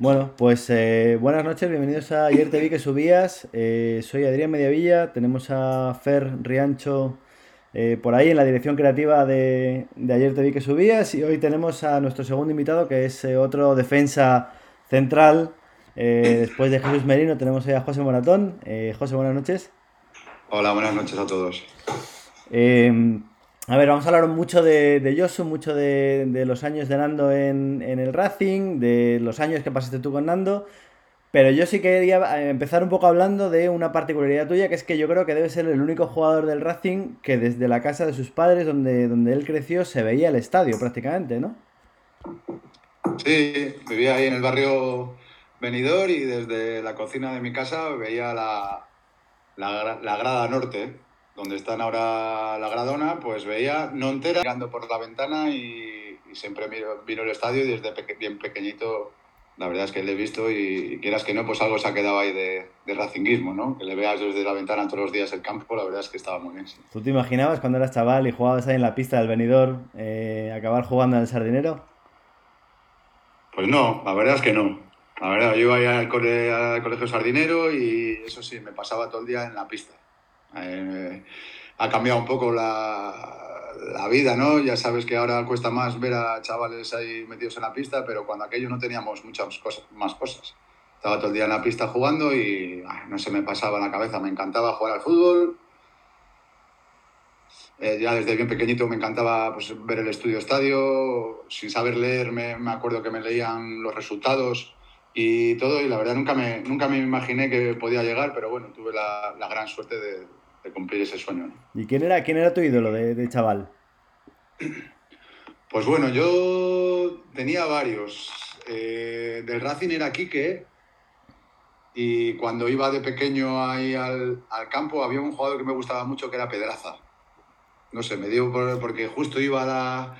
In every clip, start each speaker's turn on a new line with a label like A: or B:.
A: Bueno, pues eh, buenas noches, bienvenidos a Ayer te vi que subías. Eh, soy Adrián Mediavilla, tenemos a Fer Riancho eh, por ahí en la dirección creativa de, Ayer te vi que subías y hoy tenemos a nuestro segundo invitado que es otro defensa central. después de Jesús Merino tenemos a José Moratón. José, buenas noches.
B: Hola, buenas noches a todos.
A: A ver, vamos a hablar mucho de, de Josu, mucho de, los años de Nando en, el Racing, de los años que pasaste tú con Nando. Pero yo sí quería empezar un poco hablando de una particularidad tuya, que es que yo creo que debe ser el único jugador del Racing que desde la casa de sus padres, donde, donde él creció, se veía el estadio prácticamente, ¿no?
B: Sí, vivía ahí en el barrio Benidorm y desde la cocina de mi casa veía la, la, la grada norte donde están ahora la Gradona, pues veía no entera mirando por la ventana y, siempre vino el estadio y desde bien pequeñito la verdad es que le he visto y, quieras que no, pues algo se ha quedado ahí de, de racinguismo, ¿no? Que le veas desde la ventana todos los días el campo, la verdad es que estaba muy bien.
A: ¿Tú te imaginabas cuando eras chaval y jugabas ahí en la pista del venidor eh, acabar jugando en el sardinero?
B: Pues no, la verdad es que no. La verdad, yo iba al, al colegio sardinero y eso sí, me pasaba todo el día en la pista. Eh, ha cambiado un poco la, la, vida, ¿no? Ya sabes que ahora cuesta más ver a chavales ahí metidos en la pista, pero cuando aquello no teníamos muchas cosas, más cosas. Estaba todo el día en la pista jugando y no se me pasaba la cabeza. Me encantaba jugar al fútbol. Eh, ya desde bien pequeñito me encantaba pues, ver el estudio estadio. Sin saber leer, me, me acuerdo que me leían los resultados y todo, y la verdad nunca me, nunca me imaginé que podía llegar, pero bueno, tuve la, la gran suerte de, de cumplir ese sueño.
A: ¿Y quién era, quién era tu ídolo de, de, chaval?
B: Pues bueno, yo tenía varios. Eh, del Racing era Quique, y cuando iba de pequeño ahí al, al, campo había un jugador que me gustaba mucho que era Pedraza. No sé, me dio por, porque justo iba a la,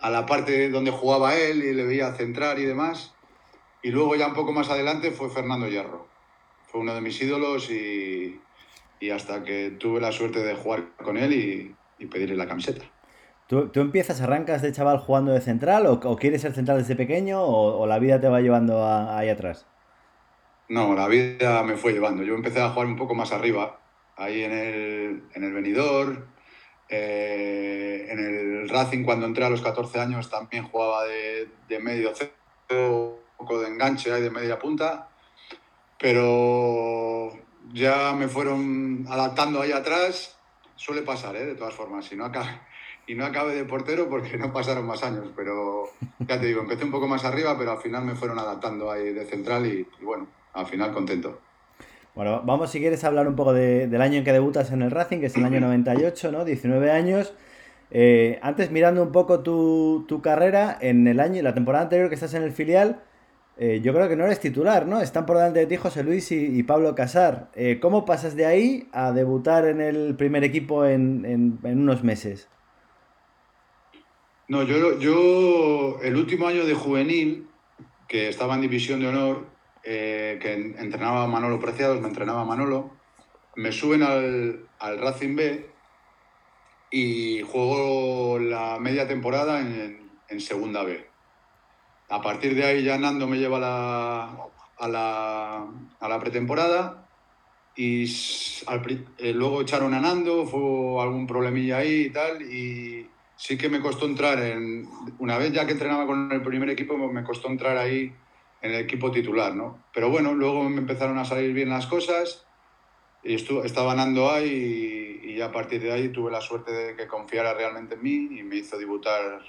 B: a la parte donde jugaba él y le veía centrar y demás. Y luego ya un poco más adelante fue Fernando Hierro. Fue uno de mis ídolos y, y hasta que tuve la suerte de jugar con él y, pedirle la camiseta.
A: ¿Tú, ¿Tú, empiezas, arrancas de chaval jugando de central o, quieres ser central desde pequeño o, la vida te va llevando ahí atrás?
B: No, la vida me fue llevando. Yo empecé a jugar un poco más arriba, ahí en el, en el venidor. Eh, en el Racing cuando entré a los 14 años también jugaba de, de medio centro, un poco de enganche ahí de media punta. Pero ya me fueron adaptando ahí atrás. Suele pasar, ¿eh? de todas formas. Y no, acabe, y no acabe de portero porque no pasaron más años. Pero ya te digo, empecé un poco más arriba, pero al final me fueron adaptando ahí de central y, bueno, al final contento.
A: Bueno, vamos si quieres hablar un poco del año en que debutas en el Racing, que es el año 98, ¿no? 19 años. Eh, antes, mirando un poco tu, tu, carrera, en el año, la temporada anterior que estás en el filial, eh, yo creo que no eres titular, ¿no? Están por delante de ti José Luis y, Pablo Casar. Eh, ¿Cómo pasas de ahí a debutar en el primer equipo en, unos meses?
B: No, yo, yo el último año de juvenil, que estaba en División de Honor, eh, que entrenaba Manolo Preciados, me entrenaba Manolo, me suben al, al Racing B y juego la media temporada en, en Segunda B a partir de ahí ya Nando me lleva a, la, a la pretemporada y eh, luego echaron a Nando, fue algún problemilla ahí y tal, y sí que me costó entrar en, una vez ya que entrenaba con el primer equipo, me costó entrar ahí en el equipo titular, ¿no? Pero bueno, luego me empezaron a salir bien las cosas y estaba Nando ahí y, y a partir de ahí tuve la suerte de que confiara realmente en mí y me hizo debutar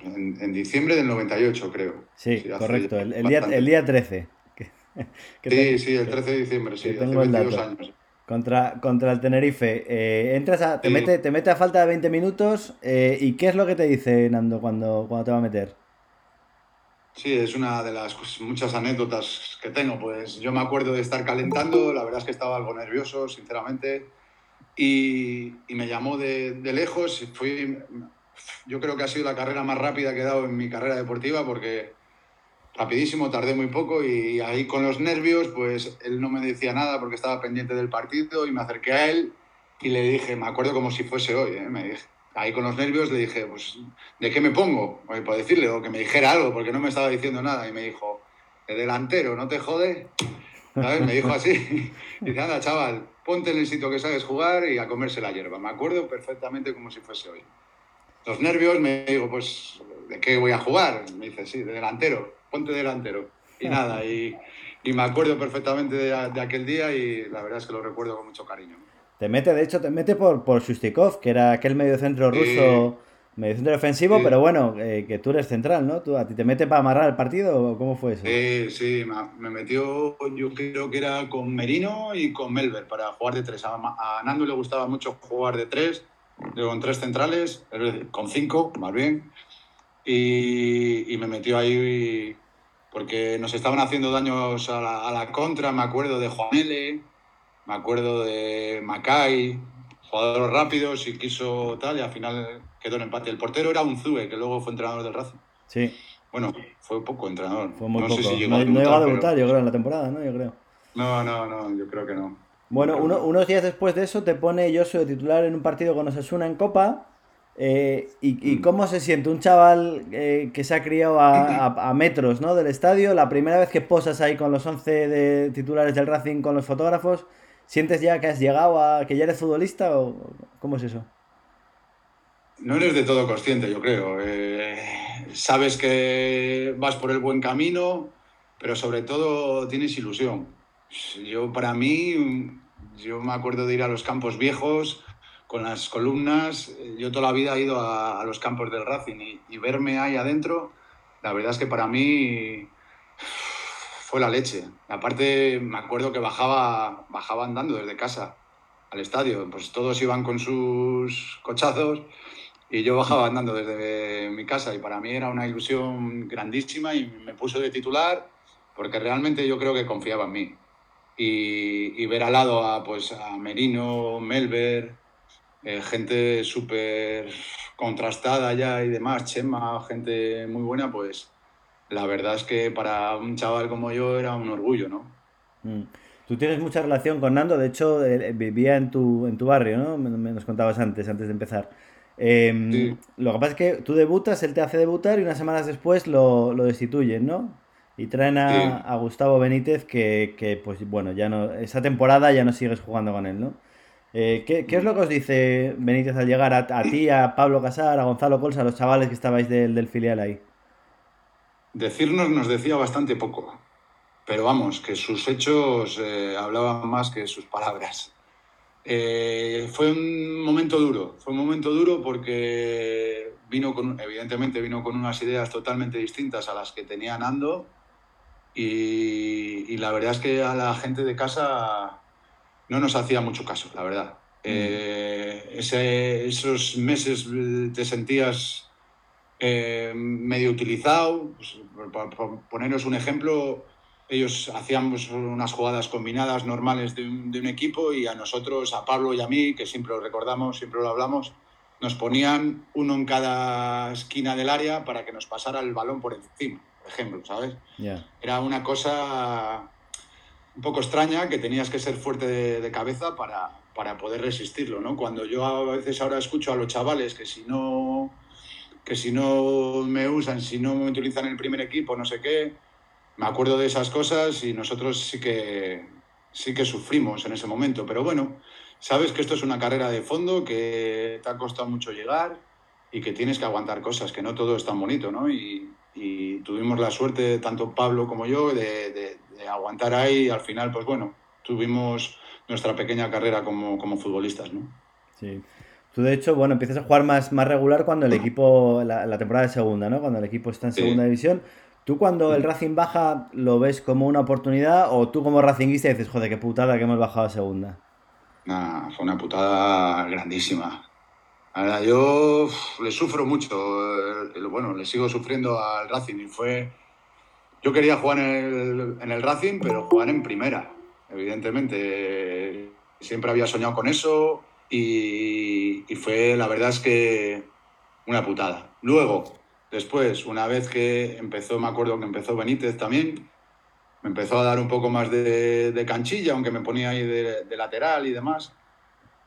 B: en, diciembre del 98, creo.
A: Sí, correcto, el, día, el, día, 13.
B: sí, sí, el 13 de diciembre, sí, hace 22 años.
A: Contra, contra el Tenerife. Eh, entras a, te, mete, te mete a falta de 20 minutos. Eh, ¿Y qué es lo que te dice Nando cuando, cuando te va a meter?
B: Sí, es una de las muchas anécdotas que tengo. Pues yo me acuerdo de estar calentando, la verdad es que estaba algo nervioso, sinceramente. Y, y me llamó de, de lejos. Fui, yo creo que ha sido la carrera más rápida que he dado en mi carrera deportiva porque rapidísimo, tardé muy poco y ahí con los nervios, pues él no me decía nada porque estaba pendiente del partido y me acerqué a él y le dije, me acuerdo como si fuese hoy, ¿eh? me dije, ahí con los nervios le dije, pues, ¿de qué me pongo? Para decirle, o que me dijera algo, porque no me estaba diciendo nada y me dijo, de delantero, no te jode. ¿Sabes? Me dijo así. Dice, anda, chaval, ponte en el sitio que sabes jugar y a comerse la hierba. Me acuerdo perfectamente como si fuese hoy. Los nervios, me digo, pues, ¿de qué voy a jugar? Me dice, sí, de delantero, ponte delantero. Y nada, y, y me acuerdo perfectamente de, de, aquel día y la verdad es que lo recuerdo con mucho cariño.
A: Te mete, de hecho, te mete por, por Shustikov, que era aquel mediocentro ruso, mediocentro ofensivo, sí. pero bueno, eh, que tú eres central, ¿no? ¿Tú, ¿A ti te mete para amarrar el partido o cómo fue eso?
B: Sí, sí, me metió, yo creo que era con Merino y con Melber para jugar de tres. A, a Nando le gustaba mucho jugar de tres, con tres centrales, con cinco, más bien. Y, y me metió ahí porque nos estaban haciendo daños a la, a la contra, me acuerdo de Juanele, me acuerdo de Macay, jugadores rápidos y quiso tal, y al final quedó en empate. El portero era un Zue, que luego fue entrenador del Racing.
A: Sí.
B: Bueno, fue poco entrenador.
A: Fue muy
B: no
A: poco.
B: Sé si llegó
A: no,
B: a
A: no
B: debutar,
A: llegó a debutar,
B: pero-
A: yo creo, en la temporada, ¿no? Yo creo.
B: No, no, no, yo creo que no.
A: Bueno, uno- unos días después de eso te pone Josu de titular en un partido con Osasuna en Copa. eh, y, y
B: Mm.
A: cómo se siente un chaval eh, que se ha criado a, a- a metros ¿no? del estadio, la primera vez que posas ahí con los 11 de titulares del Racing con los fotógrafos, ¿sientes ya que has llegado a que ya eres futbolista o cómo es eso?
B: No eres de todo consciente, yo creo. Eh, sabes que vas por el buen camino, pero sobre todo tienes ilusión. Yo, para mí, yo me acuerdo de ir a los campos viejos con las columnas. Yo toda la vida he ido a, los campos del Racing y, y verme ahí adentro, la verdad es que para mí fue la leche. Aparte, me acuerdo que bajaba, bajaba andando desde casa al estadio. Pues todos iban con sus cochazos y yo bajaba andando desde mi casa y para mí era una ilusión grandísima y me puso de titular porque realmente yo creo que confiaba en mí. Y, y ver al lado a, pues, a Merino, Melber, eh, gente súper contrastada ya y demás, Chema, gente muy buena, pues la verdad es que para un chaval como yo era un orgullo, ¿no?
A: Mm. Tú tienes mucha relación con Nando, de hecho eh, vivía en tu, en tu barrio, ¿no? Me, me nos contabas antes, antes de empezar. Eh,
B: Sí.
A: Lo que pasa es que tú debutas, él te hace debutar y unas semanas después lo, lo destituyen, ¿no? Y traen a,
B: Sí.
A: a Gustavo Benítez que, que, pues bueno, ya no, esa temporada ya no sigues jugando con él, ¿no? Eh, ¿qué, qué es lo que os dice Benítez al llegar a, a ti, a Pablo Casar, a Gonzalo Colsa, a los chavales que estabais del, del filial ahí?
B: Decirnos nos decía bastante poco, pero vamos, que sus hechos eh, hablaban más que sus palabras. Eh, fue un momento duro, fue un momento duro porque vino con, evidentemente vino con unas ideas totalmente distintas a las que tenía Nando y, y la verdad es que a la gente de casa no nos hacía mucho caso, la verdad. Eh, ese- esos meses eh, te sentías eh, medio utilizado. Pues, poneros un ejemplo, ellos hacían pues, unas jugadas combinadas normales de un, de un equipo y a nosotros, a Pablo y a mí, que siempre lo recordamos, siempre lo hablamos, nos ponían uno en cada esquina del área para que nos pasara el balón por encima, por ejemplo, ¿sabes?
A: Ya.
B: Era una cosa un poco extraña que tenías que ser fuerte de, de cabeza para, para poder resistirlo, ¿no? Cuando yo a veces ahora escucho a los chavales que si no que si no me usan, si no me utilizan en el primer equipo, no sé qué, me acuerdo de esas cosas y nosotros sí que sí que sufrimos en ese momento, pero bueno, sabes que esto es una carrera de fondo que te ha costado mucho llegar y que tienes que aguantar cosas, que no todo es tan bonito, ¿no? Y, y tuvimos la suerte, tanto Pablo como yo, de, de- de aguantar ahí y al final, pues bueno, tuvimos nuestra pequeña carrera como, como futbolistas, ¿no?
A: Sí. Tú, de hecho, bueno, empiezas a jugar más, más regular cuando el equipo, la, la temporada de segunda, ¿no? Cuando el equipo está en
B: Sí.
A: segunda división. ¿Tú cuando el Racing baja lo ves como una oportunidad o tú como racinguista dices, joder, qué putada que hemos bajado a segunda?
B: Nah, fue una putada grandísima. Verdad, yo le sufro mucho, eh, bueno, le sigo sufriendo al Racing y fue... Yo quería jugar en el, Racing, pero jugar en primera, evidentemente. Siempre había soñado con eso y, fue, la verdad es que, una putada. Luego, después, una vez que empezó, me acuerdo que empezó Benítez también, me empezó a dar un poco más de, canchilla, aunque me ponía ahí de lateral y demás.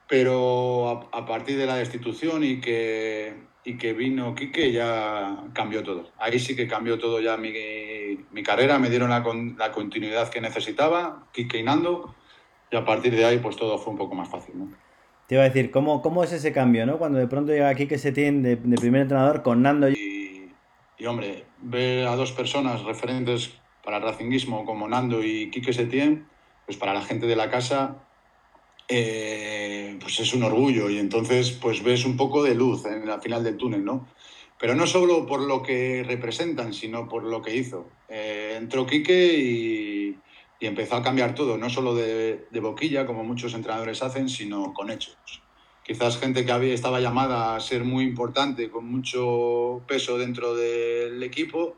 B: Pero a, a partir de la destitución y que, y que vino Quique ya cambió todo. Ahí sí que cambió todo ya mi, mi carrera, me dieron la, la, continuidad que necesitaba, Quique y Nando, y a partir de ahí pues todo fue un poco más fácil. ¿no?
A: Te iba a decir, ¿cómo, cómo es ese cambio, no? Cuando de pronto llega Quique Setién de, de primer entrenador con Nando
B: y... y... hombre, ver a dos personas referentes para el racinguismo como Nando y Quique Setién, pues para la gente de la casa eh, pues es un orgullo y entonces pues ves un poco de luz en la final del túnel, ¿no? Pero no solo por lo que representan, sino por lo que hizo. Eh, entró Quique y, empezó a cambiar todo, no solo de, de, boquilla, como muchos entrenadores hacen, sino con hechos. Quizás gente que había, estaba llamada a ser muy importante, con mucho peso dentro del equipo,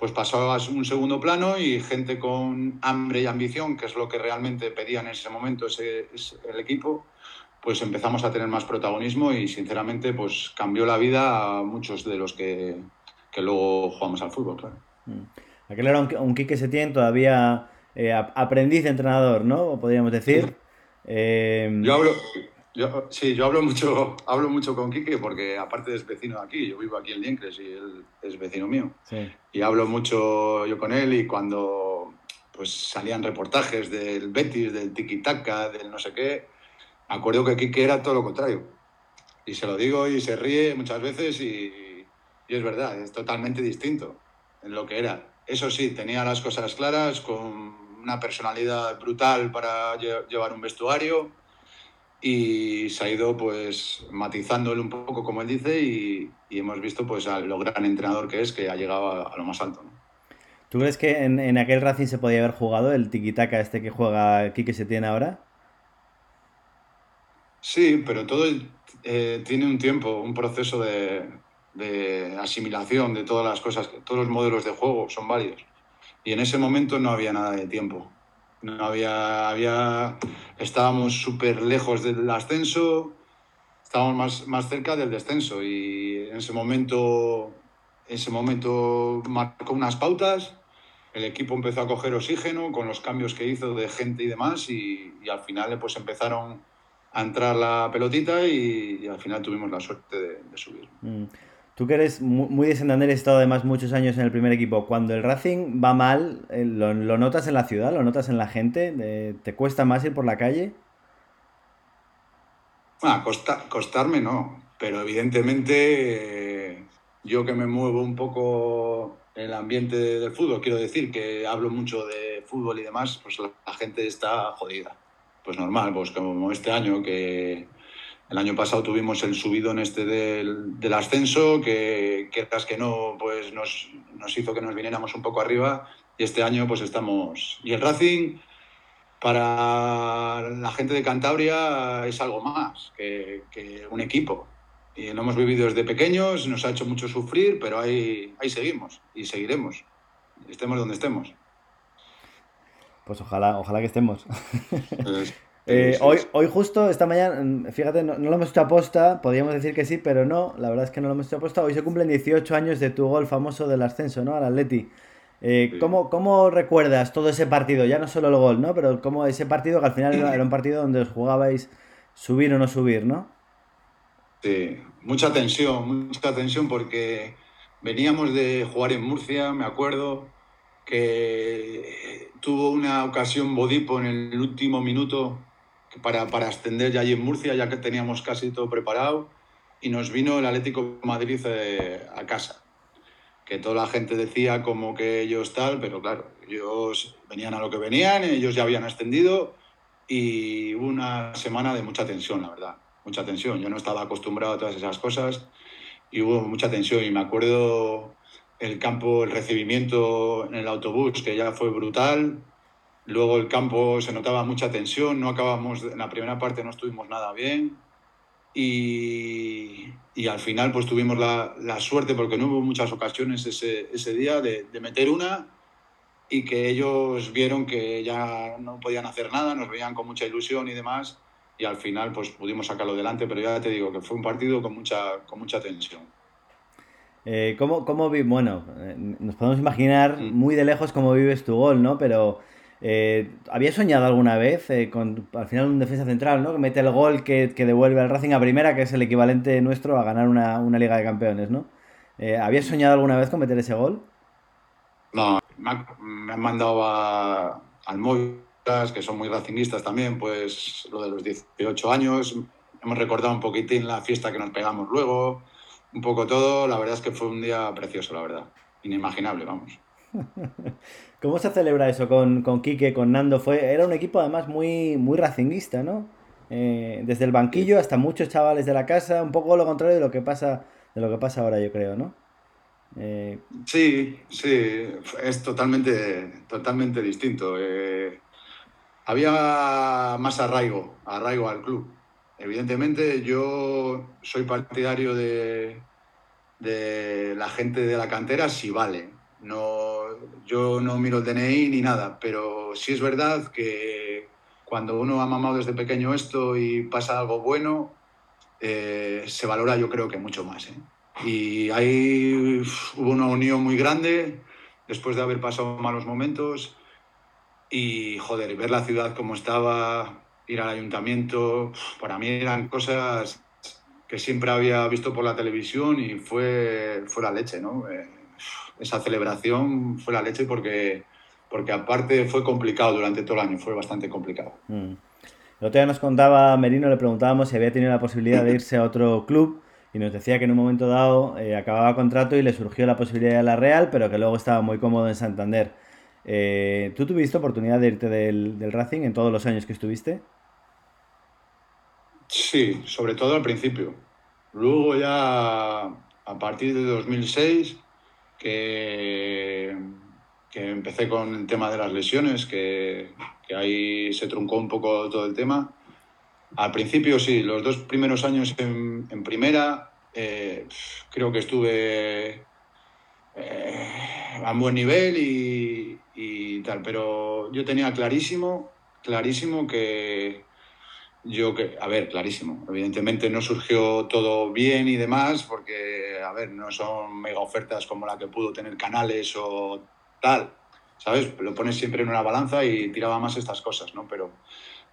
B: pues pasó a un segundo plano y gente con hambre y ambición, que es lo que realmente pedía en ese momento ese, ese, el equipo, pues empezamos a tener más protagonismo y sinceramente pues cambió la vida a muchos de los que, que luego jugamos al fútbol, claro.
A: Mm. Aquel era un, un Quique Setién todavía eh, aprendiz de entrenador, ¿no? Podríamos decir.
B: Eh... Yo hablo, yo, sí, yo hablo mucho, hablo mucho con Quique porque aparte es vecino de aquí, yo vivo aquí en Liencres y él es vecino mío.
A: Sí.
B: Y hablo mucho yo con él y cuando pues salían reportajes del Betis, del tiki-taka, del no sé qué, me acuerdo que Quique era todo lo contrario. Y se lo digo y se ríe muchas veces y, y es verdad, es totalmente distinto en lo que era. Eso sí, tenía las cosas claras, con una personalidad brutal para llevar un vestuario y se ha ido pues matizándole un poco como él dice y, y, hemos visto pues a lo gran entrenador que es que ha llegado a, a lo más alto. ¿no?
A: ¿Tú crees que en, en, aquel Racing se podía haber jugado el tiki-taka este que juega Quique se tiene ahora?
B: Sí, pero todo eh, tiene un tiempo, un proceso de, de, asimilación de todas las cosas, todos los modelos de juego son varios. Y en ese momento no había nada de tiempo. No había, había estábamos súper lejos del ascenso, estábamos más, más cerca del descenso y en ese momento, ese momento marcó unas pautas, el equipo empezó a coger oxígeno con los cambios que hizo de gente y demás y, y al final pues empezaron a entrar la pelotita y, y al final tuvimos la suerte de, de subir.
A: Mm. Tú que eres muy de Santander, has estado además muchos años en el primer equipo. Cuando el Racing va mal, eh, ¿lo, notas en la ciudad? ¿Lo notas en la gente? ¿Te cuesta más ir por la calle?
B: Bueno, costa, costarme no, pero evidentemente eh, yo que me muevo un poco en el ambiente del fútbol, quiero decir que hablo mucho de fútbol y demás, pues la, la gente está jodida. Pues normal, pues como este año que el año pasado tuvimos el subidón este del, del ascenso, que quieras que no, pues nos, nos, hizo que nos viniéramos un poco arriba. Y este año pues estamos... Y el Racing, para la gente de Cantabria, es algo más que, que un equipo. Y lo hemos vivido desde pequeños, nos ha hecho mucho sufrir, pero ahí, ahí seguimos y seguiremos. Estemos donde estemos.
A: Pues ojalá, ojalá que estemos. Eh, hoy, hoy justo, esta mañana, fíjate, no, no, lo hemos hecho a posta, podríamos decir que sí, pero no, la verdad es que no lo hemos hecho a posta. Hoy se cumplen 18 años de tu gol famoso del ascenso, ¿no? Al Atleti. Eh, sí. ¿cómo, ¿Cómo recuerdas todo ese partido? Ya no solo el gol, ¿no? Pero como ese partido que al final era un partido donde os jugabais subir o no subir, ¿no?
B: Sí, mucha tensión, mucha tensión porque veníamos de jugar en Murcia, me acuerdo, que tuvo una ocasión Bodipo en el último minuto para, para ascender ya allí en Murcia, ya que teníamos casi todo preparado, y nos vino el Atlético Madrid eh, a casa. Que toda la gente decía como que ellos tal, pero claro, ellos venían a lo que venían, ellos ya habían ascendido, y una semana de mucha tensión, la verdad, mucha tensión. Yo no estaba acostumbrado a todas esas cosas, y hubo mucha tensión, y me acuerdo el campo, el recibimiento en el autobús, que ya fue brutal, Luego el campo se notaba mucha tensión, no acabamos, en la primera parte no estuvimos nada bien y, y al final pues tuvimos la, la, suerte, porque no hubo muchas ocasiones ese, ese día, de, de, meter una y que ellos vieron que ya no podían hacer nada, nos veían con mucha ilusión y demás y al final pues pudimos sacarlo delante, pero ya te digo que fue un partido con mucha, con mucha tensión.
A: Eh, ¿cómo, cómo vi? Bueno, eh, nos podemos imaginar muy de lejos cómo vives tu gol, ¿no? Pero Eh, ¿Había soñado alguna vez eh, con al final un defensa central, ¿no? Que mete el gol que, devuelve al Racing a primera, que es el equivalente nuestro a ganar una, Liga de Campeones, ¿no? Eh, ¿Habías soñado alguna vez con meter ese gol?
B: No, me, han mandado a, al móvil, que son muy racingistas también, pues lo de los 18 años. Hemos recordado un poquitín la fiesta que nos pegamos luego, un poco todo. La verdad es que fue un día precioso, la verdad. Inimaginable, vamos.
A: ¿Cómo se celebra eso con, con Quique, con Nando? Fue, era un equipo además muy, muy racinguista, ¿no? Eh, desde el banquillo hasta muchos chavales de la casa, un poco lo contrario de lo que pasa, de lo que pasa ahora, yo creo, ¿no?
B: Eh, sí, sí, es totalmente, totalmente distinto. Eh, había más arraigo, arraigo al club. Evidentemente, yo soy partidario de, de la gente de la cantera si vale. No, yo no miro el DNI ni nada, pero sí es verdad que cuando uno ha mamado desde pequeño esto y pasa algo bueno, eh, se valora yo creo que mucho más. ¿eh? Y ahí hubo una unión muy grande después de haber pasado malos momentos y, joder, ver la ciudad como estaba, ir al ayuntamiento, para mí eran cosas que siempre había visto por la televisión y fue, fue la leche, ¿no? Eh, esa celebración fue la leche porque, porque aparte fue complicado durante todo el año, fue bastante complicado. Mm.
A: El otro día nos contaba Merino, le preguntábamos si había tenido la posibilidad de irse a otro club y nos decía que en un momento dado eh, acababa contrato y le surgió la posibilidad de la Real, pero que luego estaba muy cómodo en Santander. Eh, ¿Tú tuviste oportunidad de irte del, del, Racing en todos los años que estuviste?
B: Sí, sobre todo al principio. Luego ya a partir de 2006 que, que empecé con el tema de las lesiones, que, que, ahí se truncó un poco todo el tema. Al principio sí, los dos primeros años en, en primera eh, creo que estuve eh, a buen nivel y, y tal, pero yo tenía clarísimo, clarísimo que, yo que, a ver, clarísimo. Evidentemente no surgió todo bien y demás, porque, a ver, no son mega ofertas como la que pudo tener Canales o tal, ¿sabes? Lo pones siempre en una balanza y tiraba más estas cosas, ¿no? Pero,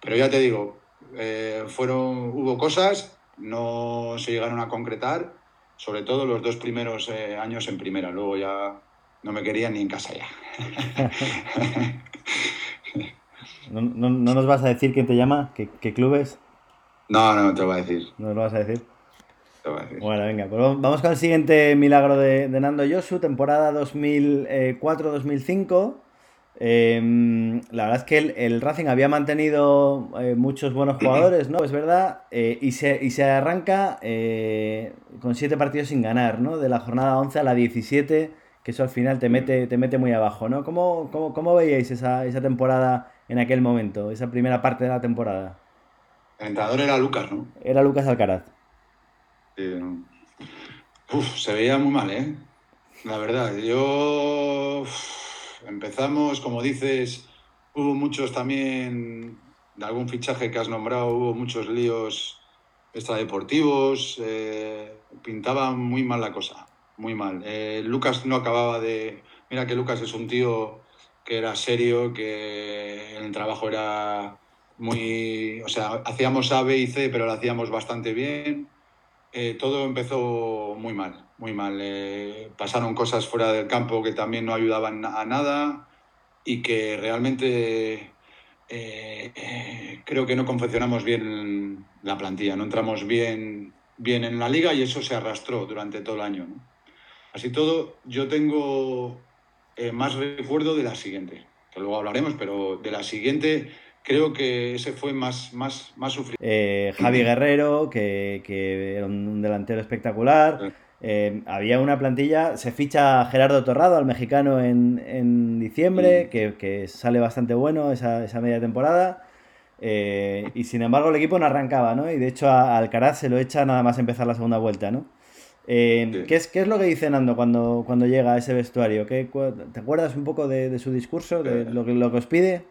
B: pero ya te digo, eh, fueron, hubo cosas, no se llegaron a concretar, sobre todo los dos primeros eh, años en primera, luego ya no me querían ni en casa ya.
A: ¿No, no, nos vas a decir quién te llama? ¿Qué, qué clubes?
B: No, no, te lo voy a decir.
A: ¿No lo vas a decir? Te voy a decir. Bueno, venga, pues vamos con el siguiente milagro de, de Nando Yosu, temporada 2004-2005. Em, la verdad es que el, Racing había mantenido eh, muchos buenos jugadores, ¿no? Es verdad, eh, y, se, y se arranca eh, con siete partidos sin ganar, ¿no? De la jornada 11 a la 17, que eso al final te mete, te mete muy abajo, ¿no? ¿Cómo, cómo, cómo veíais esa, esa temporada en aquel momento, esa primera parte de la temporada?
B: El entrenador era Lucas, ¿no?
A: Era Lucas Alcaraz.
B: Sí, Uf, se veía muy mal, ¿eh? La verdad, yo... empezamos, como dices, hubo muchos también, de algún fichaje que has nombrado, hubo muchos líos extradeportivos, eh, pintaba muy mal la cosa, muy mal. Eh, Lucas no acababa de... Mira que Lucas es un tío que era serio, que el trabajo era muy, o sea, hacíamos A, B y C, pero lo hacíamos bastante bien. Eh, todo empezó muy mal, muy mal. Eh, pasaron cosas fuera del campo que también no ayudaban a nada y que realmente eh, creo que no confeccionamos bien la plantilla, no entramos bien, bien en la liga y eso se arrastró durante todo el año. Así todo, yo tengo eh, más recuerdo de la siguiente, que luego hablaremos, pero de la siguiente creo que ese fue más, más, más sufrido.
A: Eh, Javi Guerrero, que, que, era un delantero espectacular. Eh, había una plantilla, se ficha Gerardo Torrado, al mexicano, en, en diciembre, que, que, sale bastante bueno esa, esa media temporada. y sin embargo el equipo no arrancaba, ¿no? Y de hecho a Alcaraz se lo echa nada más empezar la segunda vuelta, ¿no? Eh, ¿qué, es, ¿Qué es lo que dice Nando cuando, cuando llega a ese vestuario? ¿Qué, ¿Te acuerdas un poco de, su discurso, de lo que, lo que os pide?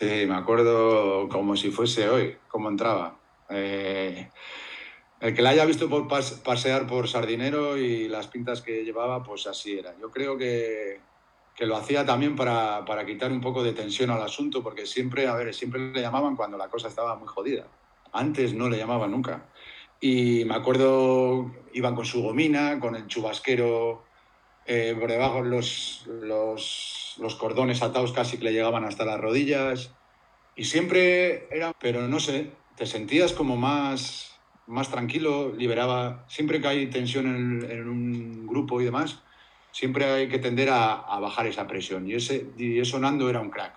B: Sí, me acuerdo como si fuese hoy, cómo entraba. Eh, el que la haya visto por pasear por Sardinero y las pintas que llevaba, pues así era. Yo creo que, que lo hacía también para, para, quitar un poco de tensión al asunto, porque siempre, a ver, siempre le llamaban cuando la cosa estaba muy jodida. Antes no le llamaban nunca. Y me acuerdo, iban con su gomina, con el chubasquero eh, por debajo, los, los, los, cordones atados casi que le llegaban hasta las rodillas. Y siempre era, pero no sé, te sentías como más, más tranquilo, liberaba. Siempre que hay tensión en, en un grupo y demás, siempre hay que tender a, a, bajar esa presión. Y, ese, y eso Nando era un crack.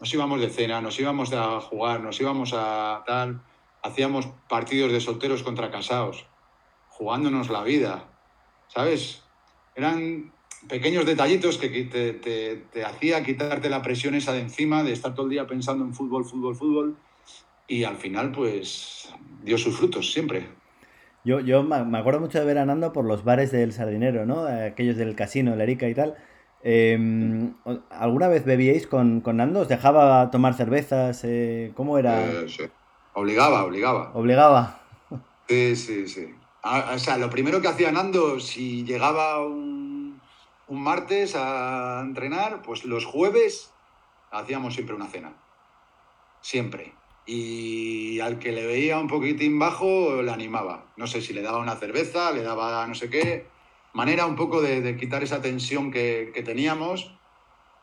B: Nos íbamos de cena, nos íbamos a jugar, nos íbamos a tal, hacíamos partidos de solteros contra casados, jugándonos la vida, ¿sabes? Eran pequeños detallitos que te, te, te hacía quitarte la presión esa de encima, de estar todo el día pensando en fútbol, fútbol, fútbol, y al final pues dio sus frutos siempre.
A: Yo, yo me acuerdo mucho de ver a Nando por los bares del Sardinero, ¿no? Aquellos del casino, la Erika y tal. Eh, ¿Alguna vez bebíais con, con, Nando? ¿Os dejaba tomar cervezas? Eh, ¿Cómo era?
B: Eh, sí. Obligaba, obligaba.
A: Obligaba.
B: Sí, sí, sí. o sea, lo primero que hacía Nando, si llegaba un, un martes a entrenar, pues los jueves hacíamos siempre una cena. Siempre y al que le veía un poquitín bajo le animaba. No sé si le daba una cerveza, le daba no sé qué. Manera un poco de, de quitar esa tensión que, que, teníamos,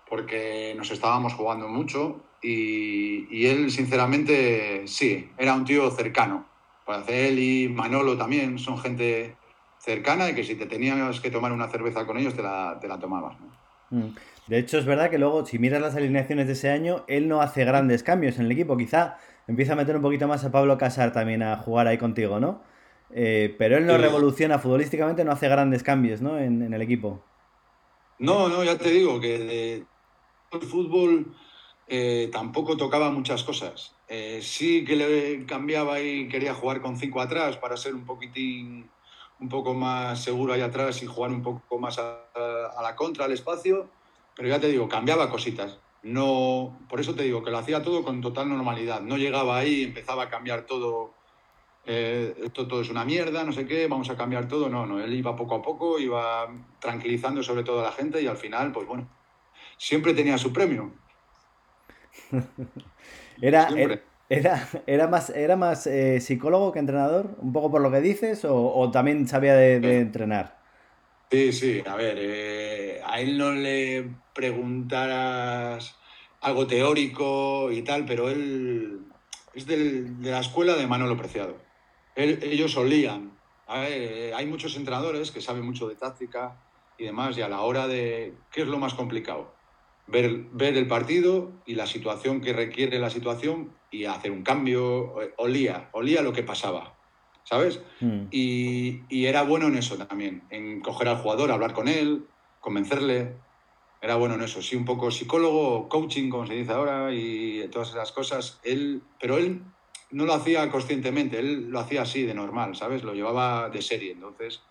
B: porque nos estábamos jugando mucho y, y, él, sinceramente, sí, era un tío cercano. Pues él y Manolo también son gente cercana y que si te tenías que tomar una cerveza con ellos te la, te la tomabas. ¿no?
A: Mm. De hecho, es verdad que luego, si miras las alineaciones de ese año, él no hace grandes cambios en el equipo. Quizá empieza a meter un poquito más a Pablo Casar también a jugar ahí contigo, ¿no? Eh, pero él no sí. revoluciona futbolísticamente, no hace grandes cambios, ¿no? En, en, el equipo.
B: No, no, ya te digo que el fútbol eh, tampoco tocaba muchas cosas. Eh, sí que le cambiaba y quería jugar con cinco atrás para ser un poquitín, un poco más seguro ahí atrás y jugar un poco más a, la contra, al espacio pero ya te digo, cambiaba cositas. No, por eso te digo que lo hacía todo con total normalidad. No llegaba ahí, empezaba a cambiar todo. Eh, esto todo es una mierda, no sé qué, vamos a cambiar todo. No, no, él iba poco a poco, iba tranquilizando sobre todo a la gente y al final, pues bueno, siempre tenía su premio.
A: era, era, era, era, más, era más eh, psicólogo que entrenador, un poco por lo que dices, o, o también sabía de, de entrenar.
B: Sí, sí, a ver, eh, a él no le preguntaras algo teórico y tal, pero él es del, de la escuela de Manolo Preciado. Él, ellos solían. Ver, hay muchos entrenadores que saben mucho de táctica y demás, y a la hora de. ¿Qué es lo más complicado? Ver, ver el partido y la situación que requiere la situación y hacer un cambio. Olía, olía lo que pasaba. ¿sabes? Mm. Y, y, era bueno en eso también, en coger al jugador, hablar con él, convencerle. Era bueno en eso, sí, un poco psicólogo, coaching, como se dice ahora, y todas esas cosas. Él, pero él no lo hacía conscientemente, él lo hacía así, de normal, ¿sabes? Lo llevaba de serie, entonces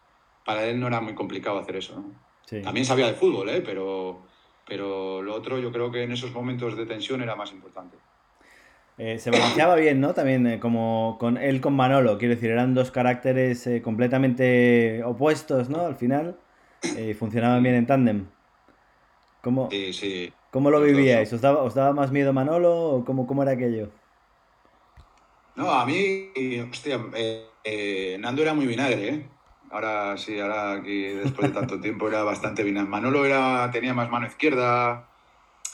B: para él no era muy complicado hacer eso. ¿no? Sí. También sabía de fútbol, ¿eh? Pero, pero lo otro yo creo que en esos momentos de tensión era más importante.
A: Eh, se balanceaba bien, ¿no? También eh, como con él con Manolo, quiero decir, eran dos caracteres eh, completamente opuestos, ¿no? Al final, funcionaban bien en tándem. ¿Cómo,
B: sí, sí.
A: ¿Cómo lo vivíais? ¿Os daba, ¿Os daba, más miedo Manolo o cómo, cómo era aquello?
B: No, a mí, hostia, Nando era muy vinagre, ¿eh? Ahora sí, ahora aquí después de tanto tiempo era bastante vinagre. Manolo era, tenía más mano izquierda,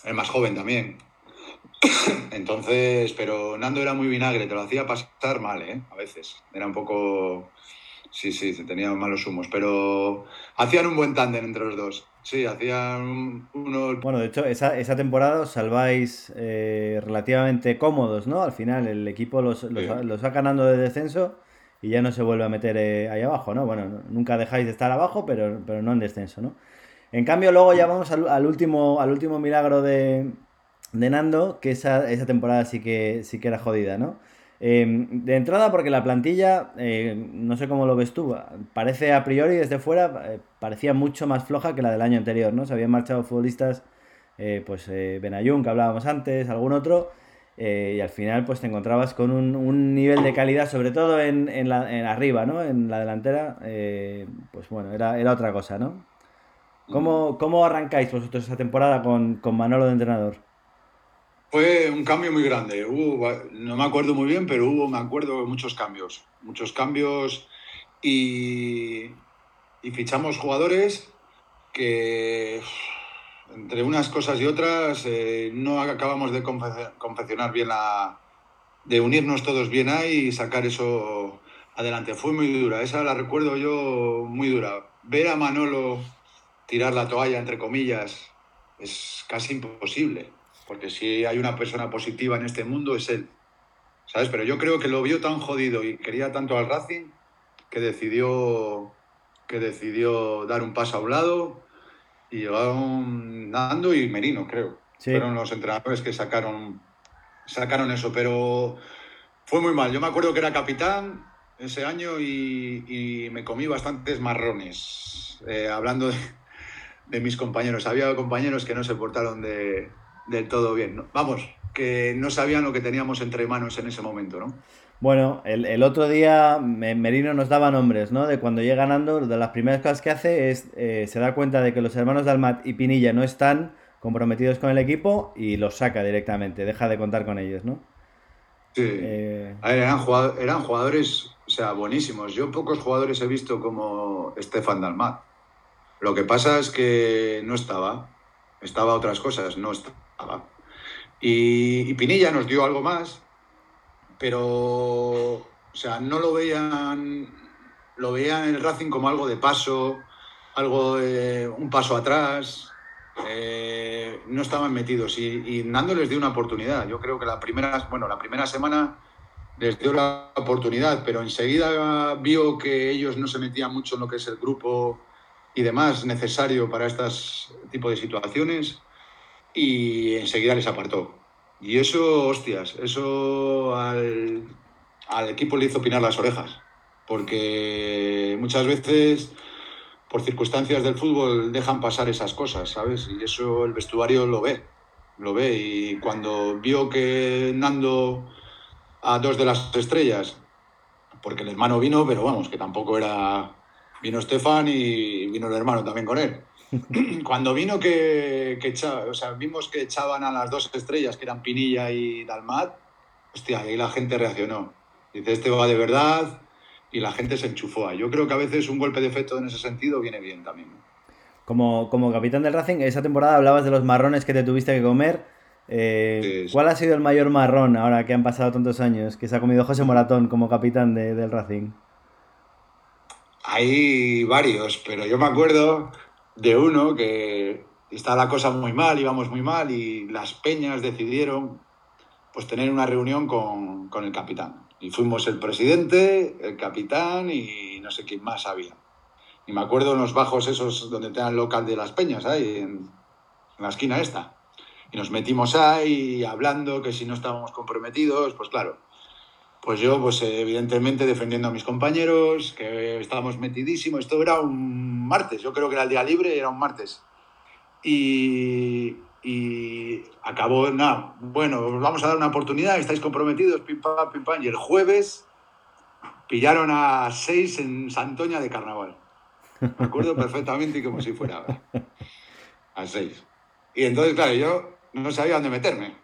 B: era más joven también. Entonces, pero Nando era muy vinagre, te lo hacía pasar mal, ¿eh? A veces. Era un poco. Sí, sí, tenía malos humos, pero hacían un buen tándem entre los dos. Sí, hacían uno.
A: Bueno, de hecho, esa, esa temporada os salváis eh, relativamente cómodos, ¿no? Al final, el equipo los, los, sí. los va ganando de descenso y ya no se vuelve a meter eh, ahí abajo, ¿no? Bueno, nunca dejáis de estar abajo, pero, pero no en descenso, ¿no? En cambio, luego ya vamos al, último, al último milagro de, de Nando, que esa, esa temporada sí que, sí que era jodida, ¿no? Eh, de entrada, porque la plantilla, eh, no sé cómo lo ves tú, parece a priori desde fuera, eh, parecía mucho más floja que la del año anterior, ¿no? Se habían marchado futbolistas, pues Benayun, que hablábamos antes, algún otro, y al final pues te encontrabas con un, nivel de calidad, sobre todo en, en, la, en arriba, ¿no? En la delantera, pues bueno, era, era otra cosa, ¿no? ¿Cómo, cómo arrancáis vosotros esa temporada con, con Manolo de entrenador?
B: Fue un cambio muy grande. No me acuerdo muy bien, pero hubo, me acuerdo, muchos cambios. Muchos cambios y fichamos jugadores que entre unas cosas y otras eh, no acabamos de confeccionar bien la, de unirnos todos bien ahí y sacar eso adelante. Fue muy dura, esa la recuerdo yo muy dura. Ver a Manolo tirar la toalla, entre comillas, es casi imposible, porque si hay una persona positiva en este mundo es él. ¿Sabes? Pero yo creo que lo vio tan jodido y quería tanto al Racing que decidió, que decidió dar un paso a un lado y llevaron Nando y Merino, creo. Fueron los entrenadores que sacaron, sacaron eso, pero fue muy mal. Yo me acuerdo que era capitán ese año y, me comí bastantes marrones, eh, hablando de, mis compañeros. Había compañeros que no se portaron de, del todo bien. Vamos, que no sabían lo que teníamos entre manos en ese momento, ¿no?
A: Bueno, el, otro día Merino nos daba nombres, ¿no? De cuando llega Nando, de las primeras cosas que hace es, eh, se da cuenta de que los hermanos Dalmat y Pinilla no están comprometidos con el equipo y los saca directamente, deja de contar con ellos, ¿no?
B: Sí. Eh, eran, jugadores, o sea, buenísimos. Yo pocos jugadores he visto como Estefan Dalmat. Lo que pasa es que no estaba, estaba otras cosas, no estaba. y Pinilla nos dio algo más, pero, o sea, no lo veían, lo veían el Racing como algo de paso, algo de un paso atrás, eh, no estaban metidos y, Nando les dio una oportunidad. Yo creo que la primera, bueno, la primera semana les dio la oportunidad, pero enseguida vio que ellos no se metían mucho en lo que es el grupo y demás necesario para estos tipo de situaciones y enseguida les apartó. Y eso, hostias, eso al, equipo le hizo opinar las orejas, porque muchas veces por circunstancias del fútbol dejan pasar esas cosas, ¿sabes? Y eso el vestuario lo ve, lo ve. Y cuando vio que Nando a dos de las estrellas, porque el hermano vino, pero vamos, que tampoco era... Vino Estefan y vino el hermano también con él. Cuando vino que, que o sea, vimos que echaban a las dos estrellas, que eran Pinilla y Dalmat, hostia, ahí la gente reaccionó. Dice, este va de verdad, y la gente se enchufó. Yo creo que a veces un golpe de efecto en ese sentido viene bien también.
A: Como, como capitán del Racing, esa temporada hablabas de los marrones que te tuviste que comer. Eh, ¿Cuál ha sido el mayor marrón ahora que han pasado tantos años que se ha comido José Moratón como capitán del Racing?
B: Hay varios, pero yo me acuerdo de uno que está la cosa muy mal, íbamos muy mal y las peñas decidieron pues tener una reunión con, el capitán. Y fuimos el presidente, el capitán y no sé quién más había. Y me acuerdo en los bajos esos donde está el local de las peñas, ahí en, en la esquina esta. Y nos metimos ahí hablando que si no estábamos comprometidos, pues claro, pues yo, pues evidentemente defendiendo a mis compañeros, que estábamos metidísimos. Esto era un martes, yo creo que era el día libre, era un martes. Y, acabó, nada, bueno, os vamos a dar una oportunidad, estáis comprometidos, pim pam, pim pam. Y el jueves pillaron a seis en Santoña de carnaval. Me acuerdo perfectamente como si fuera a seis. Y entonces, claro, yo no sabía dónde meterme.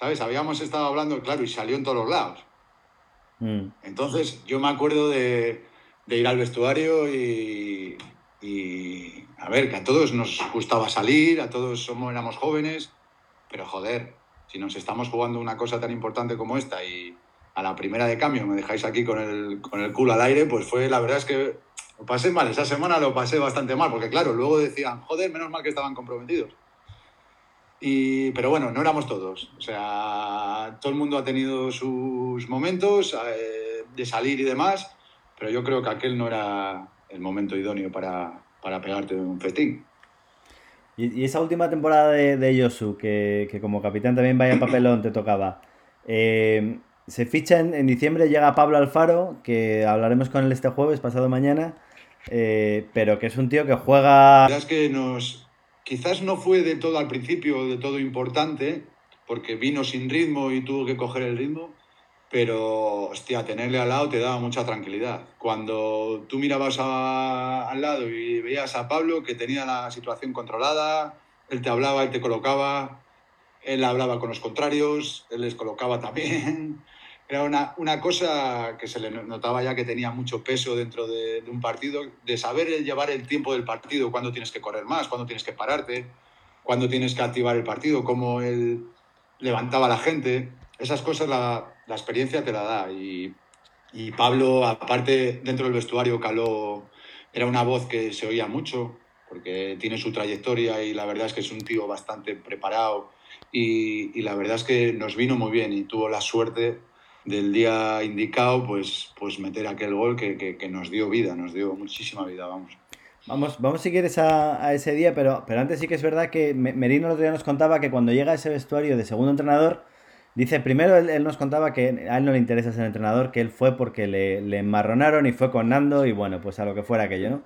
B: ¿Sabes? Habíamos estado hablando, claro, y salió en todos los lados. Mm. Entonces yo me acuerdo de, ir al vestuario y, a ver, que a todos nos gustaba salir, a todos somos, éramos jóvenes, pero joder, si nos estamos jugando una cosa tan importante como esta y a la primera de cambio me dejáis aquí con el, con el culo al aire, pues fue, la verdad es que lo pasé mal, esa semana lo pasé bastante mal, porque claro, luego decían, joder, menos mal que estaban comprometidos pero bueno, no éramos todos. O sea, todo el mundo ha tenido sus momentos eh, de salir y demás, pero yo creo que aquel no era el momento idóneo para, para pegarte un fetín.
A: Y, esa última temporada de, de Yosu, que, que, como capitán también vaya papelón, te tocaba. Eh, se ficha en, diciembre, llega Pablo Alfaro, que hablaremos con él este jueves, pasado mañana, eh, pero que es un tío que juega...
B: Es que nos, Quizás no fue de todo al principio, de todo importante, porque vino sin ritmo y tuvo que coger el ritmo, pero, hostia, tenerle al lado te daba mucha tranquilidad. Cuando tú mirabas al lado y veías a Pablo que tenía la situación controlada, él te hablaba, él te colocaba, él hablaba con los contrarios, él les colocaba también. Era una, una cosa que se le notaba ya que tenía mucho peso dentro de, de un partido, de saber llevar el tiempo del partido, cuándo tienes que correr más, cuándo tienes que pararte, cuándo tienes que activar el partido, cómo él levantaba a la gente. Esas cosas la, la experiencia te la da. Y, y, Pablo, aparte, dentro del vestuario, caló, era una voz que se oía mucho, porque tiene su trayectoria y la verdad es que es un tío bastante preparado. Y, y la verdad es que nos vino muy bien y tuvo la suerte del día indicado, pues, pues meter aquel gol que, que, que nos dio vida, nos dio muchísima vida, vamos.
A: Vamos, vamos si quieres a, a, ese día, pero, pero antes sí que es verdad que Merino el otro día nos contaba que cuando llega a ese vestuario de segundo entrenador, Dice, primero él, él, nos contaba que a él no le interesa ser entrenador, que él fue porque le, le enmarronaron y fue con Nando y bueno, pues a lo que fuera aquello, ¿no?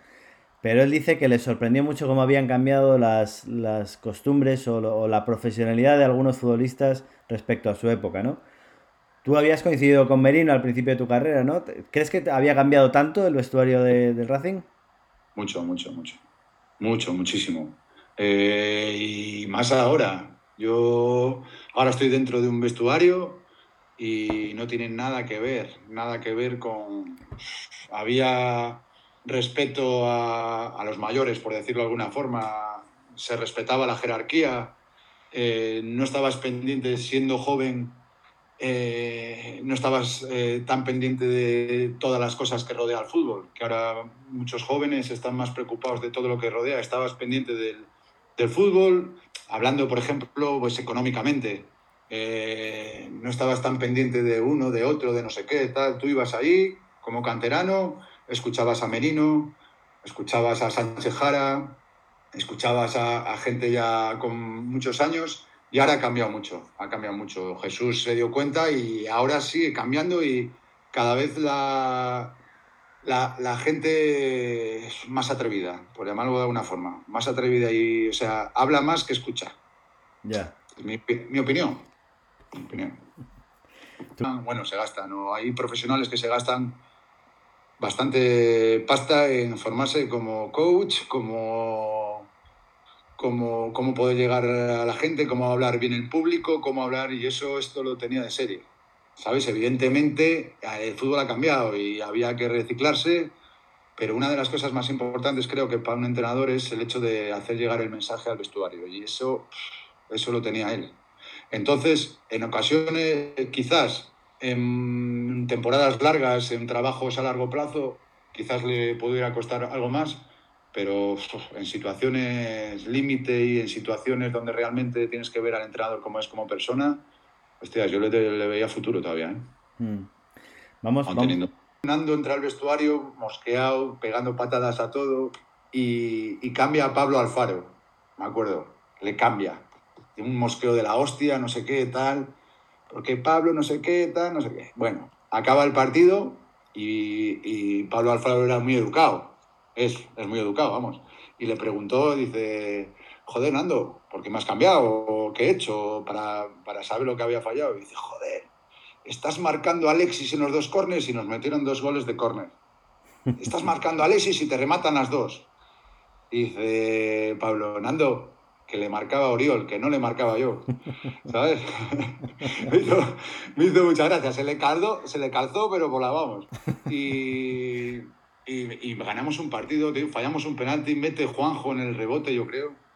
A: Pero él dice que le sorprendió mucho cómo habían cambiado las, las costumbres o, o, la profesionalidad de algunos futbolistas respecto a su época, ¿no? Tú habías coincidido con Merino al principio de tu carrera, ¿no? ¿Crees que había cambiado tanto el vestuario de, del Racing?
B: Mucho, mucho, mucho. Mucho, muchísimo. Eh, y más ahora. Yo ahora estoy dentro de un vestuario y no tienen nada que ver, nada que ver con... Había respeto a, los mayores, por decirlo de alguna forma, se respetaba la jerarquía, eh, no estabas pendiente siendo joven, eh, no estabas eh, tan pendiente de todas las cosas que rodea al fútbol, que ahora muchos jóvenes están más preocupados de todo lo que rodea, estabas pendiente del, fútbol, hablando, por ejemplo, pues económicamente. Eh, no estabas tan pendiente de uno, de otro, de no sé qué, tal. Tú ibas ahí como canterano, escuchabas a Merino, escuchabas a Sánchez Jara, escuchabas a, gente ya con muchos años y ahora ha cambiado mucho, ha cambiado mucho. Jesús se dio cuenta y ahora sigue cambiando y cada vez la, la, la, gente es más atrevida, por llamarlo de alguna forma, más atrevida y, o sea, habla más que escucha.
A: Ya.
B: Yeah. Mi, mi, opinión. Mi opinión. Bueno, se gasta, ¿no? Hay profesionales que se gastan bastante pasta en formarse como coach, como cómo, cómo poder llegar a la gente, cómo hablar bien en público, cómo hablar, y eso esto lo tenía de serie. ¿sabes? Evidentemente el fútbol ha cambiado y había que reciclarse, pero una de las cosas más importantes creo que para un entrenador es el hecho de hacer llegar el mensaje al vestuario y eso, eso lo tenía él. Entonces, en ocasiones, quizás en temporadas largas, en trabajos a largo plazo, quizás le pudiera costar algo más, pero en situaciones límite y en situaciones donde realmente tienes que ver al entrenador como es como persona, Hostia, yo le, le, veía futuro todavía, ¿eh?
A: Mm. Vamos,
B: vamos. Teniendo. Nando entra al vestuario, mosqueado, pegando patadas a todo, y, y, cambia a Pablo Alfaro, me acuerdo, le cambia. Un mosqueo de la hostia, no sé qué, tal, porque Pablo no sé qué, tal, no sé qué. Bueno, acaba el partido y, y Pablo Alfaro era muy educado, es, es muy educado, vamos. Y le preguntó, dice, joder, Nando, ¿por qué me has cambiado? ¿Qué he hecho para, para saber lo que había fallado? Y dice, joder, estás marcando a Alexis en los dos corners y nos metieron dos goles de córner. Estás marcando a Alexis y te rematan las dos. Y dice Pablo, Nando, que le marcaba a Oriol, que no le marcaba yo. ¿Sabes? me, hizo, me, hizo, mucha gracia. Se le, calzó, se le calzó, pero volábamos. Y, y, y, ganamos un partido, tío, fallamos un penalti, mete Juanjo en el rebote, yo creo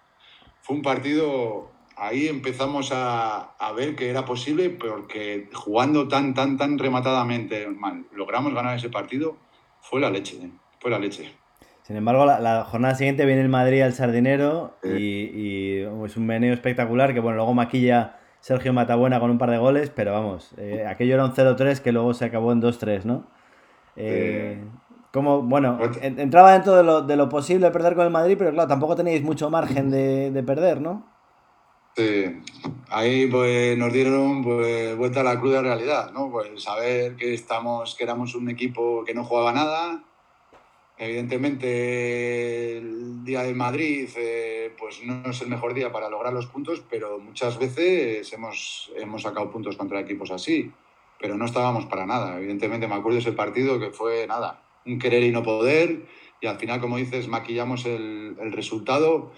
B: fue un partido, ahí empezamos a, a, ver que era posible, porque jugando tan, tan, tan rematadamente mal, logramos ganar ese partido, fue la leche, ¿eh? fue la leche.
A: Sin embargo, la, la, jornada siguiente viene el Madrid al Sardinero y, y, es un meneo espectacular que, bueno, luego maquilla Sergio Matabuena con un par de goles, pero vamos, eh, aquello era un 0-3 que luego se acabó en 2-3, ¿no? Eh, como, bueno, entraba dentro de lo, de lo, posible perder con el Madrid, pero claro, tampoco tenéis mucho margen de, de perder, ¿no?
B: Sí, ahí pues nos dieron pues vuelta a la cruda realidad, ¿no? Pues saber que estamos, que éramos un equipo que no jugaba nada. Evidentemente el día de Madrid eh, pues no es el mejor día para lograr los puntos, pero muchas veces hemos, hemos sacado puntos contra equipos así pero no estábamos para nada. Evidentemente me acuerdo ese partido que fue nada, un querer y no poder, y al final, como dices, maquillamos el, el resultado,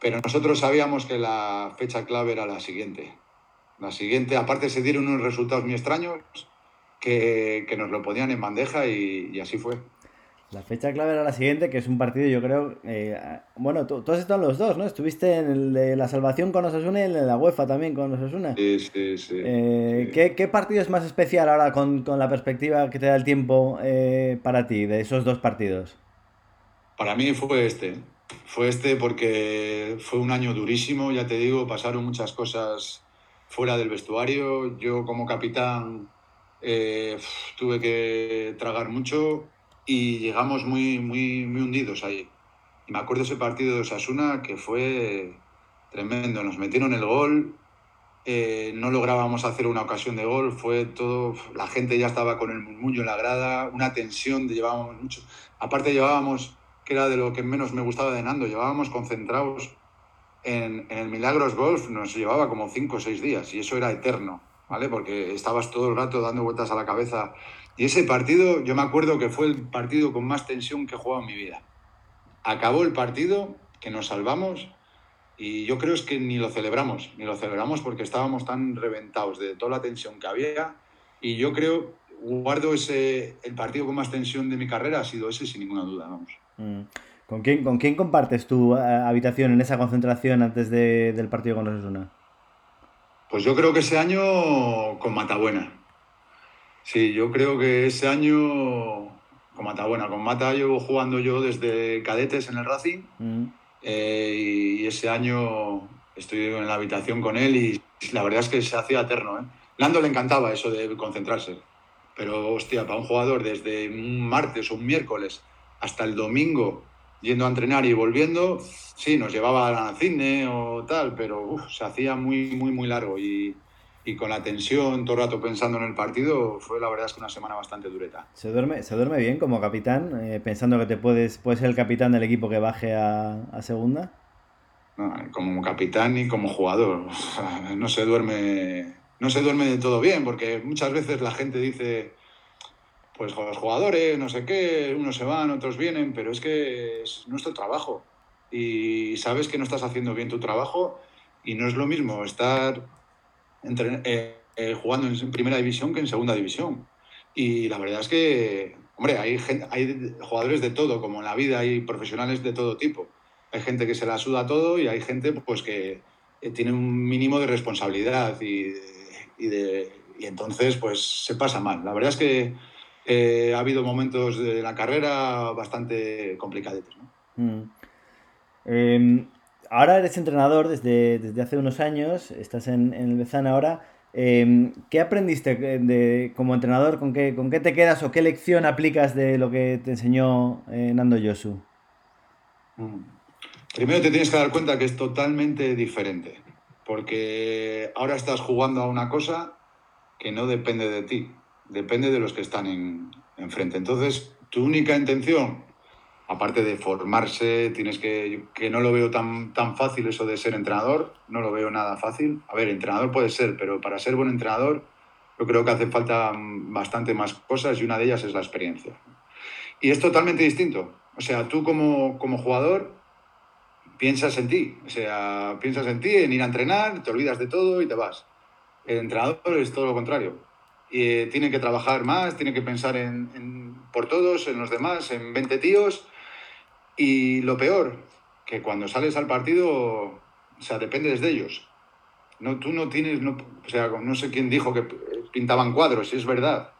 B: pero nosotros sabíamos que la fecha clave era la siguiente. La siguiente, aparte se dieron unos resultados muy extraños que, que nos lo ponían en bandeja y, y así fue.
A: La fecha clave era la siguiente, que es un partido, yo creo. Eh, bueno, tú, tú, has estado en los dos, ¿no? Estuviste en el de la salvación con Osasuna y en la UEFA también con Osasuna.
B: Sí, sí, sí.
A: Eh,
B: sí.
A: ¿qué, ¿qué, partido es más especial ahora con, con la perspectiva que te da el tiempo eh, para ti, de esos dos partidos?
B: Para mí fue este. Fue este porque fue un año durísimo, ya te digo, pasaron muchas cosas fuera del vestuario. Yo como capitán tuve que tragar mucho y llegamos muy, muy, muy hundidos ahí. Y me acuerdo ese partido de Osasuna que fue tremendo. Nos metieron el gol, eh, no lográbamos hacer una ocasión de gol, fue todo. La gente ya estaba con el murmullo en la grada, una tensión, llevábamos mucho. Aparte, llevábamos, que era de lo que menos me gustaba de Nando, llevábamos concentrados en, en el Milagros Golf, nos llevaba como cinco o seis días y eso era eterno, ¿vale? Porque estabas todo el rato dando vueltas a la cabeza y ese partido, yo me acuerdo que fue el partido con más tensión que he jugado en mi vida. Acabó el partido, que nos salvamos, y yo creo es que ni lo celebramos, ni lo celebramos porque estábamos tan reventados de toda la tensión que había. Y yo creo, guardo ese, el partido con más tensión de mi carrera ha sido ese sin ninguna duda, vamos.
A: Mm. ¿Con quién, ¿Con quién compartes tu uh, habitación en esa concentración antes de, del partido con Osasuna?
B: Pues yo creo que ese año con Matabuena. Sí, yo creo que ese año con Mata, bueno, con Mata llevo jugando yo desde cadetes en el Racing mm. eh, y ese año estoy en la habitación con él y la verdad es que se hacía eterno. ¿eh? Lando le encantaba eso de concentrarse, pero hostia, para un jugador desde un martes o un miércoles hasta el domingo yendo a entrenar y volviendo, sí, nos llevaba al cine o tal, pero uf, se hacía muy, muy, muy largo y, y con la tensión, todo el rato pensando en el partido, fue la verdad es que una semana bastante dureta.
A: ¿Se duerme, se duerme bien como capitán, eh, pensando que te puedes, puedes ser el capitán del equipo que baje a, a segunda?
B: No, como capitán y como jugador, no se duerme, no se duerme de todo bien, porque muchas veces la gente dice, pues los jugadores, no sé qué, unos se van, otros vienen, pero es que es nuestro trabajo y sabes que no estás haciendo bien tu trabajo y no es lo mismo estar eh, eh, jugando en primera división que en segunda división. Y la verdad es que, hombre, hay, gente, hay jugadores de todo, como en la vida hay profesionales de todo tipo. Hay gente que se la suda todo y hay gente pues, que tiene un mínimo de responsabilidad y, y, entonces pues se pasa mal. La verdad es que eh, ha habido momentos de la carrera bastante complicados. ¿no?
A: Mm. Eh, ahora eres entrenador desde, desde, hace unos años, estás en, en el Bezana ahora. Eh, ¿Qué aprendiste de, como entrenador? ¿Con qué, ¿Con qué te quedas o qué lección aplicas de lo que te enseñó eh, Nando Yosu?
B: Mm. Primero te tienes que dar cuenta que es totalmente diferente, porque ahora estás jugando a una cosa que no depende de ti, depende de los que están en, enfrente. Entonces, tu única intención, aparte de formarse, tienes que, que no lo veo tan, tan fácil eso de ser entrenador, no lo veo nada fácil. A ver, entrenador puede ser, pero para ser buen entrenador yo creo que hace falta bastante más cosas y una de ellas es la experiencia. Y es totalmente distinto. O sea, tú como, como jugador piensas en ti, o sea, piensas en ti, en ir a entrenar, te olvidas de todo y te vas. El entrenador es todo lo contrario. Y, eh, tiene que trabajar más, tiene que pensar en, en, por todos, en los demás, en 20 tíos. Y lo peor, que cuando sales al partido, o sea, dependes de ellos. No, tú no tienes, no, o sea, no sé quién dijo que pintaban cuadros, es verdad.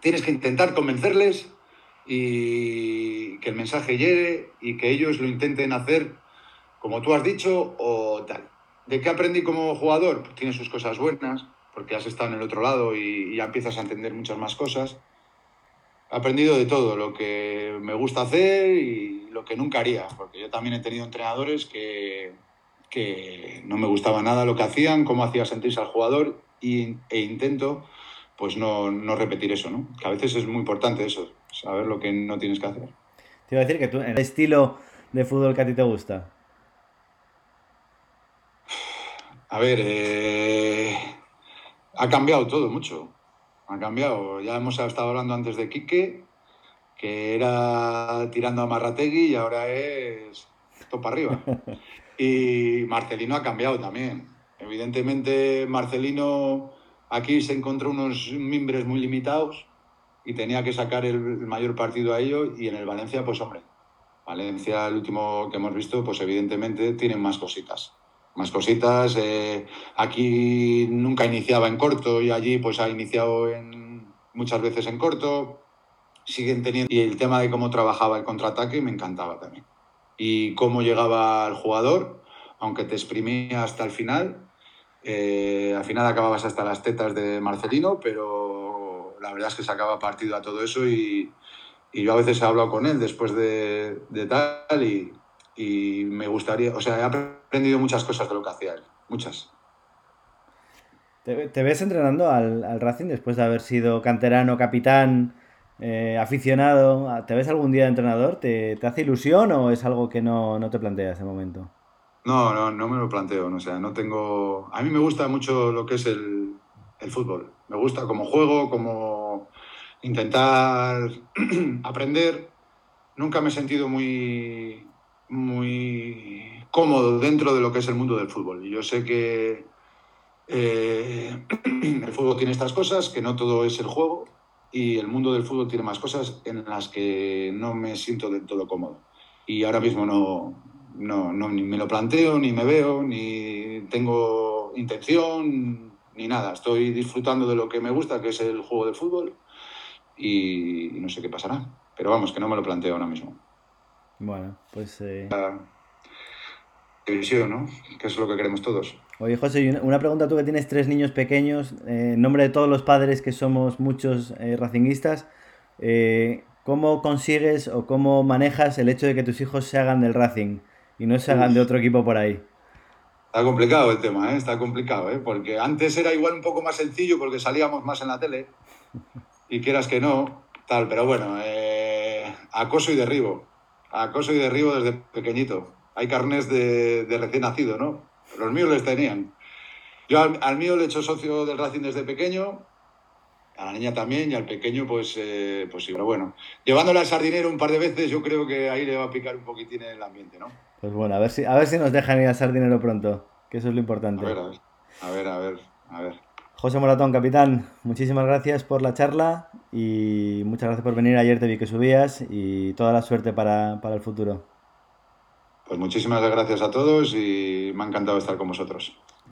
B: Tienes que intentar convencerles y que el mensaje llegue y que ellos lo intenten hacer como tú has dicho o tal. ¿De qué aprendí como jugador? Pues tiene sus cosas buenas, porque has estado en el otro lado y, ya empiezas a entender muchas más cosas. He aprendido de todo, lo que me gusta hacer y lo que nunca haría, porque yo también he tenido entrenadores que, que no me gustaba nada lo que hacían, cómo hacía sentirse al jugador y, e intento pues no, no repetir eso, ¿no? Que a veces es muy importante eso, saber lo que no tienes que hacer.
A: Te iba a decir que tú, el estilo de fútbol que a ti te gusta.
B: A ver, eh, ha cambiado todo mucho. Ha cambiado. Ya hemos estado hablando antes de Quique, que era tirando a Marrategui y ahora es topa arriba. Y Marcelino ha cambiado también. Evidentemente, Marcelino aquí se encontró unos mimbres muy limitados y tenía que sacar el, mayor partido a ello. Y en el Valencia, pues hombre, Valencia, el último que hemos visto, pues evidentemente tienen más cositas. Más cositas. Eh, aquí nunca iniciaba en corto y allí pues ha iniciado en, muchas veces en corto. Siguen teniendo. Y el tema de cómo trabajaba el contraataque me encantaba también. Y cómo llegaba el jugador, aunque te exprimía hasta el final. Eh, al final acababas hasta las tetas de Marcelino, pero la verdad es que sacaba partido a todo eso y, y yo a veces he hablado con él después de, de tal y, y, me gustaría, o sea, he aprendido muchas cosas de lo que hacía él, muchas.
A: ¿Te, te ves entrenando al, al, Racing después de haber sido canterano, capitán, eh, aficionado? ¿Te ves algún día de entrenador? ¿Te, ¿Te, hace ilusión o es algo que no, no te planteas de momento?
B: No, no, no me lo planteo, o sea, no tengo... A mí me gusta mucho lo que es el, el fútbol, me gusta como juego, como intentar aprender. Nunca me he sentido muy, muy cómodo dentro de lo que es el mundo del fútbol. Y yo sé que eh, el fútbol tiene estas cosas, que no todo es el juego, y el mundo del fútbol tiene más cosas en las que no me siento del todo cómodo. Y ahora mismo no, no, no ni me lo planteo, ni me veo, ni tengo intención, ni nada. Estoy disfrutando de lo que me gusta, que es el juego de fútbol y, no sé qué pasará. Pero vamos, que no me lo planteo ahora mismo.
A: Bueno, pues... Eh...
B: División, ¿no? Que es lo que queremos todos.
A: Oye, José, una pregunta tú que tienes tres niños pequeños, eh, en nombre de todos los padres que somos muchos eh, racinguistas, eh, ¿cómo consigues o cómo manejas el hecho de que tus hijos se hagan del Racing y no se hagan de otro equipo por ahí?
B: Está complicado el tema, ¿eh? está complicado, ¿eh? porque antes era igual un poco más sencillo porque salíamos más en la tele y quieras que no, tal, pero bueno, acoso y derribo, acoso y derribo desde pequeñito. Hay carnes de, de, recién nacido, ¿no? Los míos les tenían. Yo al, al, mío le he hecho socio del Racing desde pequeño, a la niña también, y al pequeño, pues, eh, pues sí. Pero bueno, llevándole al sardinero un par de veces, yo creo que ahí le va a picar un poquitín el ambiente, ¿no?
A: Pues bueno, a ver si, a ver si nos dejan ir al sardinero pronto, que eso es lo importante.
B: A ver, a ver, a ver, a ver. A ver.
A: José Moratón, capitán, muchísimas gracias por la charla y muchas gracias por venir. Ayer te vi que subías y toda la suerte para, para el futuro.
B: Pues muchísimas gracias a todos y me ha encantado estar con vosotros.